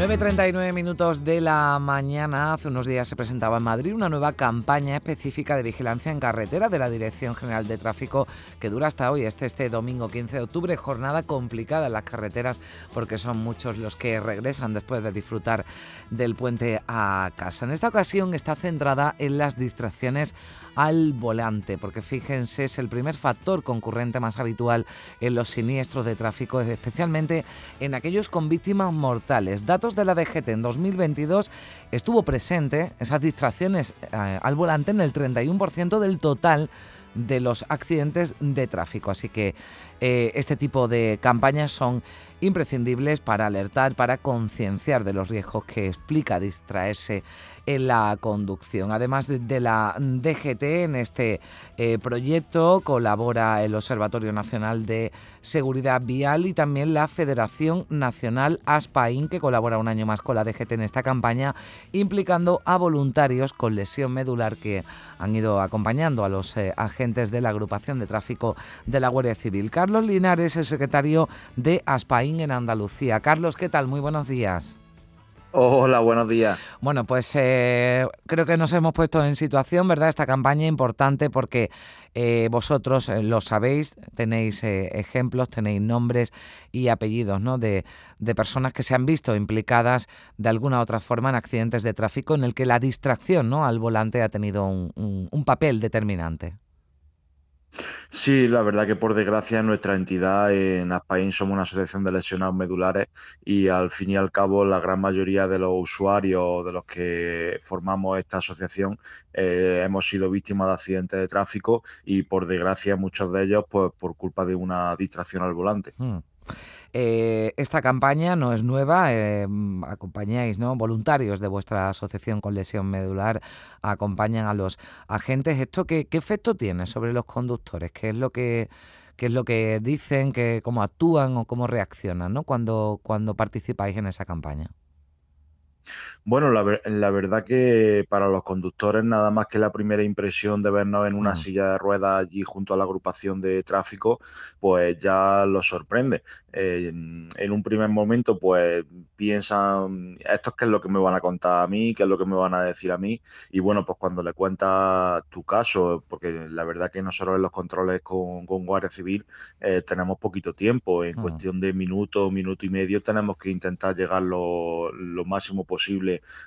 9.39 minutos de la mañana. Hace unos días se presentaba en Madrid una nueva campaña específica de vigilancia en carretera de la Dirección General de Tráfico que dura hasta hoy, este, este domingo 15 de octubre. Jornada complicada en las carreteras porque son muchos los que regresan después de disfrutar del puente a casa. En esta ocasión está centrada en las distracciones al volante, porque fíjense, es el primer factor concurrente más habitual en los siniestros de tráfico, especialmente en aquellos con víctimas mortales. Datos de la DGT en 2022 estuvo presente esas distracciones eh, al volante en el 31% del total de los accidentes de tráfico. Así que eh, este tipo de campañas son imprescindibles para alertar, para concienciar de los riesgos que explica distraerse en la conducción. Además de, la DGT, en este eh, proyecto colabora el Observatorio Nacional de Seguridad Vial y también la Federación Nacional ASPAIN, que colabora un año más con la DGT en esta campaña, implicando a voluntarios con lesión medular que han ido acompañando a los eh, agentes de la agrupación de tráfico de la Guardia Civil. Carlos Linares, el secretario de ASPAIN en Andalucía. Carlos, ¿qué tal? Muy buenos días. Hola, buenos días. Bueno, pues eh, creo que nos hemos puesto en situación, ¿verdad? Esta campaña importante porque eh, vosotros eh, lo sabéis, tenéis ejemplos, tenéis nombres y apellidos, ¿no? De, de, personas que se han visto implicadas de alguna u otra forma en accidentes de tráfico en el que la distracción, ¿no? Al volante ha tenido un papel determinante. Sí, la verdad que por desgracia nuestra entidad en Aspain somos una asociación de lesionados medulares y al fin y al cabo la gran mayoría de los usuarios de los que formamos esta asociación eh, hemos sido víctimas de accidentes de tráfico y por desgracia muchos de ellos pues por culpa de una distracción al volante. Hmm. Eh, esta campaña no es nueva, eh, acompañáis, ¿no? Voluntarios de vuestra asociación con lesión medular acompañan a los agentes. ¿Esto qué efecto tiene sobre los conductores? ¿Qué es lo que qué es lo que dicen, que, cómo actúan o cómo reaccionan ¿no? cuando, cuando participáis en esa campaña? Bueno, la, la, verdad que para los conductores nada más que la primera impresión de vernos en una silla de ruedas allí junto a la agrupación de tráfico, pues ya los sorprende. Eh, en un primer momento, pues piensan, esto es qué es lo que me van a contar a mí, qué es lo que me van a decir a mí. Y bueno, pues cuando le cuentas tu caso, porque la verdad que nosotros en los controles con, con Guardia Civil eh, tenemos poquito tiempo, en cuestión de minuto, minuto y medio, tenemos que intentar llegar lo, lo máximo posible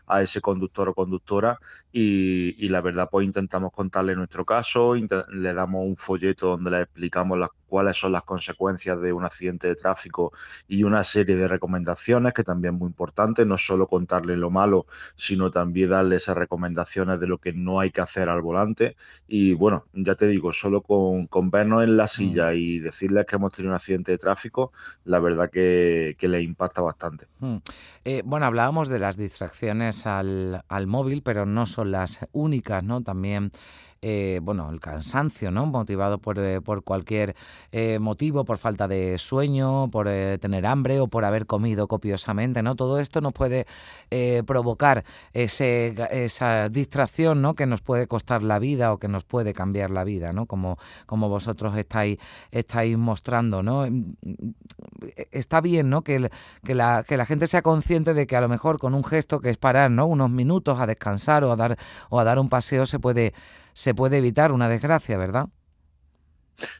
a ese conductor o conductora y, la verdad pues intentamos contarle nuestro caso, le damos un folleto donde le explicamos las cuáles son las consecuencias de un accidente de tráfico y una serie de recomendaciones que también es muy importante, no solo contarle lo malo, sino también darle esas recomendaciones de lo que no hay que hacer al volante. Y bueno, ya te digo, solo con, vernos en la silla mm. y decirles que hemos tenido un accidente de tráfico, la verdad que, que le impacta bastante. Mm. Eh, bueno, hablábamos de las distracciones al, al móvil, pero no son las únicas, ¿no? También eh, bueno, el cansancio, ¿no? Motivado por, eh, por cualquier eh, motivo, por falta de sueño, por tener hambre o por haber comido copiosamente, ¿no? Todo esto nos puede provocar ese, esa distracción, ¿no? Que nos puede costar la vida o que nos puede cambiar la vida, ¿no? Como, como vosotros estáis, estáis mostrando, ¿no? Mm, está bien, ¿no? Que, que, la, que la gente sea consciente de que a lo mejor con un gesto que es parar, ¿no? Unos minutos a descansar o a dar, o a dar un paseo se puede se puede evitar una desgracia, ¿verdad?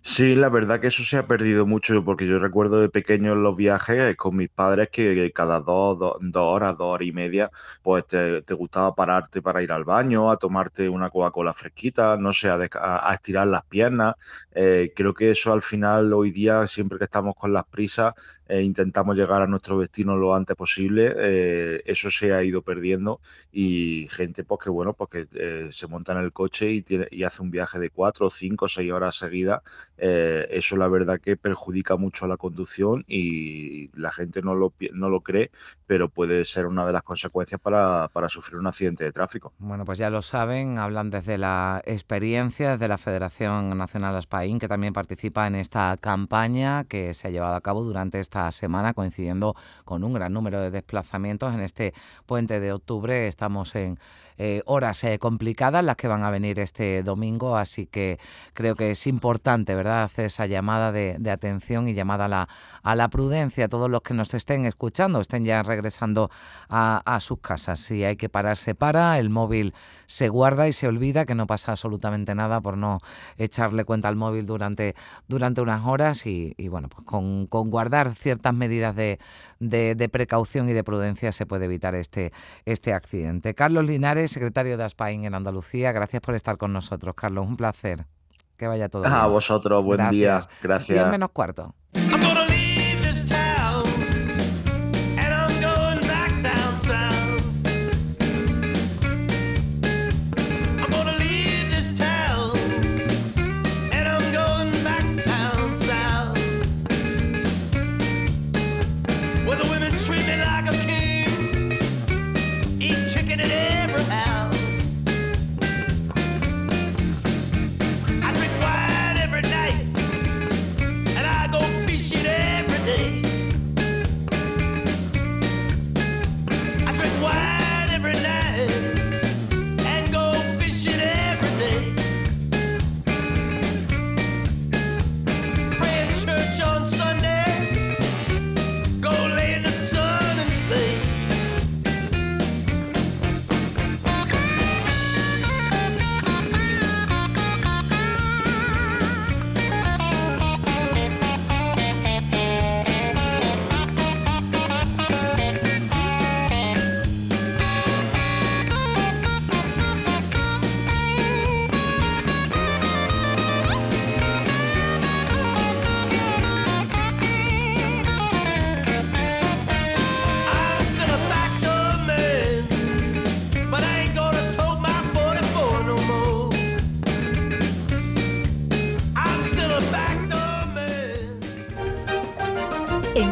Sí, la verdad que eso se ha perdido mucho, porque yo recuerdo de pequeño en los viajes con mis padres que cada dos, dos, horas, dos horas y media, pues te, gustaba pararte para ir al baño, a tomarte una Coca-Cola fresquita, no sé, a, estirar las piernas. Eh, creo que eso al final, hoy día, siempre que estamos con las prisas, e intentamos llegar a nuestro destino lo antes posible, eh, eso se ha ido perdiendo y gente pues que bueno, pues que eh, se monta en el coche y, tiene, y hace un viaje de cuatro, cinco, seis horas seguidas, eh, eso la verdad que perjudica mucho a la conducción y la gente no lo, no lo cree, pero puede ser una de las consecuencias para, para sufrir un accidente de tráfico. Bueno, pues ya lo saben, hablan desde la experiencia, desde la Federación Nacional Aspaín, que también participa en esta campaña que se ha llevado a cabo durante esta semana, coincidiendo con un gran número de desplazamientos en este puente de octubre. Estamos en eh, horas eh, complicadas las que van a venir este domingo, así que creo que es importante, ¿verdad?, hacer esa llamada de, atención y llamada a la, a la prudencia. Todos los que nos estén escuchando, estén ya regresando a, a sus casas. Si hay que parar, se para, el móvil se guarda y se olvida que no pasa absolutamente nada por no echarle cuenta al móvil durante, durante unas horas y, bueno, pues con, guardar ciertas medidas de, de, precaución y de prudencia se puede evitar este, este accidente. Carlos Linares, secretario de ASPAIN en Andalucía, gracias por estar con nosotros. Carlos, un placer. Que vaya todo bien. A vosotros, buen día. Gracias. Diez menos cuarto.